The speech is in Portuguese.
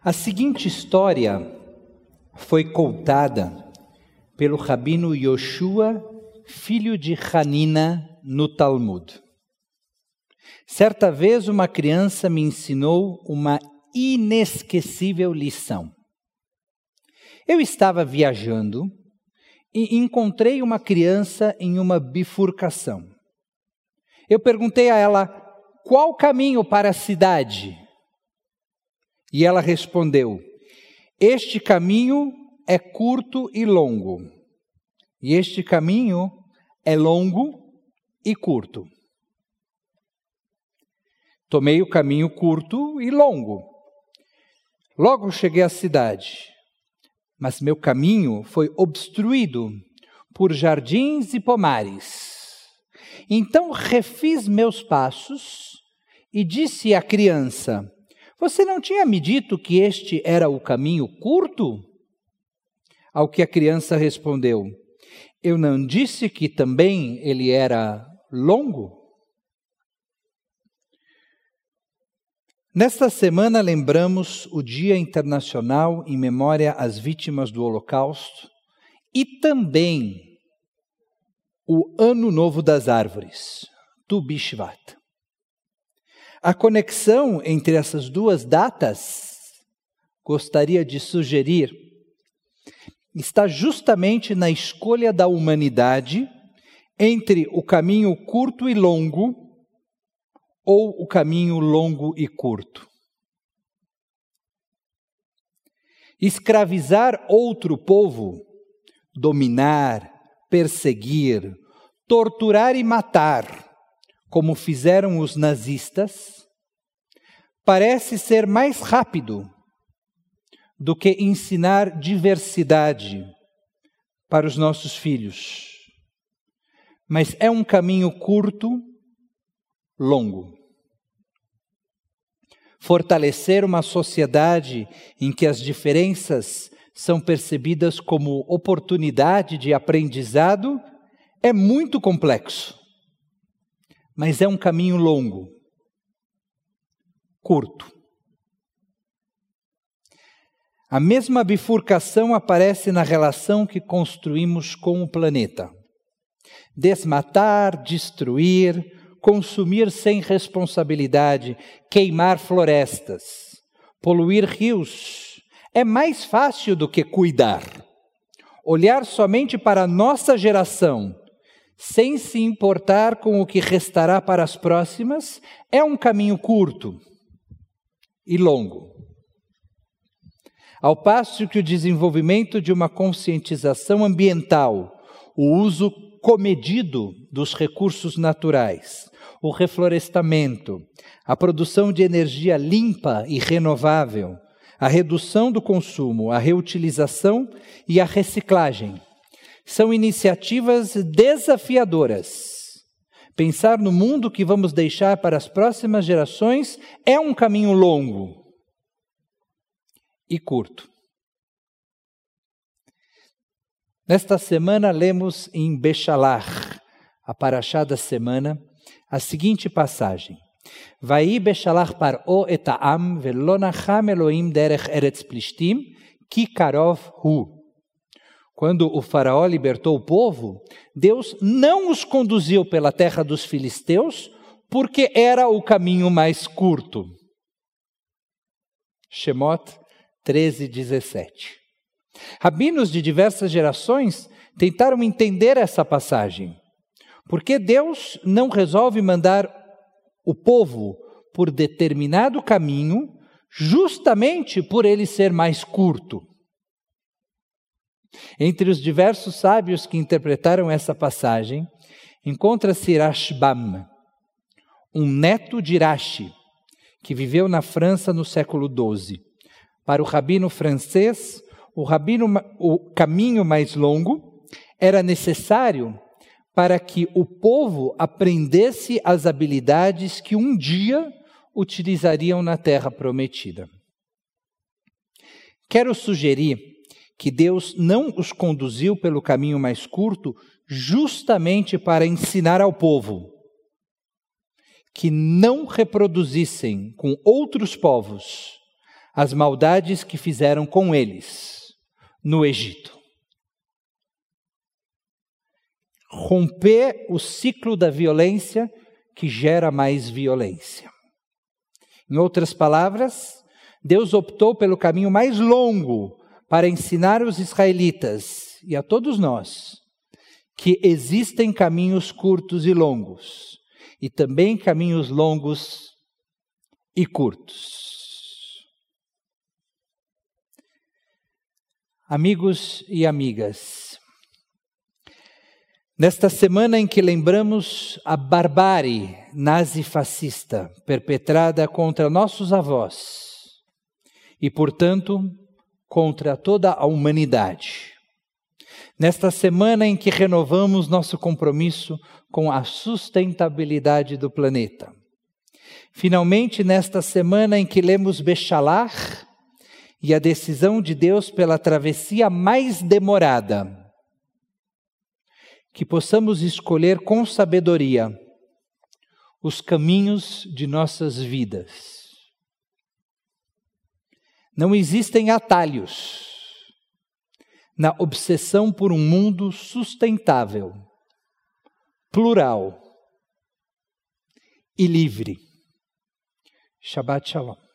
A seguinte história foi contada pelo rabino Yoshua, filho de Hanina, no Talmud. Certa vez uma criança me ensinou uma inesquecível lição. Eu estava viajando e encontrei uma criança em uma bifurcação. Eu perguntei a ela qual caminho para a cidade. E ela respondeu: Este caminho é curto e longo, e este caminho é longo e curto. Tomei o caminho curto e longo. Logo cheguei à cidade, mas meu caminho foi obstruído por jardins e pomares. Então refiz meus passos e disse à criança: Você não tinha me dito que este era o caminho curto? Ao que a criança respondeu: Eu não disse que também ele era longo? Nesta semana lembramos o Dia Internacional em memória às vítimas do Holocausto e também o Ano Novo das Árvores, Tu Bishvat. A conexão entre essas duas datas, gostaria de sugerir, está justamente na escolha da humanidade entre o caminho curto e longo ou o caminho longo e curto? Escravizar outro povo, dominar, perseguir, torturar e matar, como fizeram os nazistas, parece ser mais rápido do que ensinar diversidade para os nossos filhos. Mas é um caminho curto, longo fortalecer uma sociedade em que as diferenças são percebidas como oportunidade de aprendizado é muito complexo. Mas é um caminho longo, curto. A mesma bifurcação aparece na relação que construímos com o planeta. Desmatar, destruir, consumir sem responsabilidade, queimar florestas, poluir rios, é mais fácil do que cuidar. Olhar somente para a nossa geração, sem se importar com o que restará para as próximas, é um caminho curto e longo. Ao passo que o desenvolvimento de uma conscientização ambiental, o uso comedido dos recursos naturais, o reflorestamento, a produção de energia limpa e renovável, a redução do consumo, a reutilização e a reciclagem. São iniciativas desafiadoras. Pensar no mundo que vamos deixar para as próximas gerações é um caminho longo e curto. Nesta semana lemos em Bechalach, a paraxá da semana, a seguinte passagem. Vai Bechalach par etaam velonacham Elohim derech eretz plishtim ki karov hu. Quando o faraó libertou o povo, Deus não os conduziu pela terra dos filisteus, porque era o caminho mais curto. Shemot 13, 17. Rabinos de diversas gerações tentaram entender essa passagem. Por que Deus não resolve mandar o povo por determinado caminho, justamente por ele ser mais curto? Entre os diversos sábios que interpretaram essa passagem, encontra-se Rashbam, um neto de Rashi, que viveu na França no século XII. Para o rabino francês, o, rabino, o caminho mais longo era necessário para que o povo aprendesse as habilidades que um dia utilizariam na terra prometida. Quero sugerir que Deus não os conduziu pelo caminho mais curto justamente para ensinar ao povo que não reproduzissem com outros povos as maldades que fizeram com eles no Egito. Romper o ciclo da violência que gera mais violência. Em outras palavras, Deus optou pelo caminho mais longo para ensinar os israelitas e a todos nós que existem caminhos curtos e longos, e também caminhos longos e curtos. Amigos e amigas, nesta semana em que lembramos a barbárie nazi-fascista perpetrada contra nossos avós e, portanto, contra toda a humanidade, nesta semana em que renovamos nosso compromisso com a sustentabilidade do planeta, finalmente nesta semana em que lemos Bechalar, e a decisão de Deus pela travessia mais demorada. Que possamos escolher com sabedoria os caminhos de nossas vidas. Não existem atalhos na obsessão por um mundo sustentável, plural e livre. Shabbat Shalom.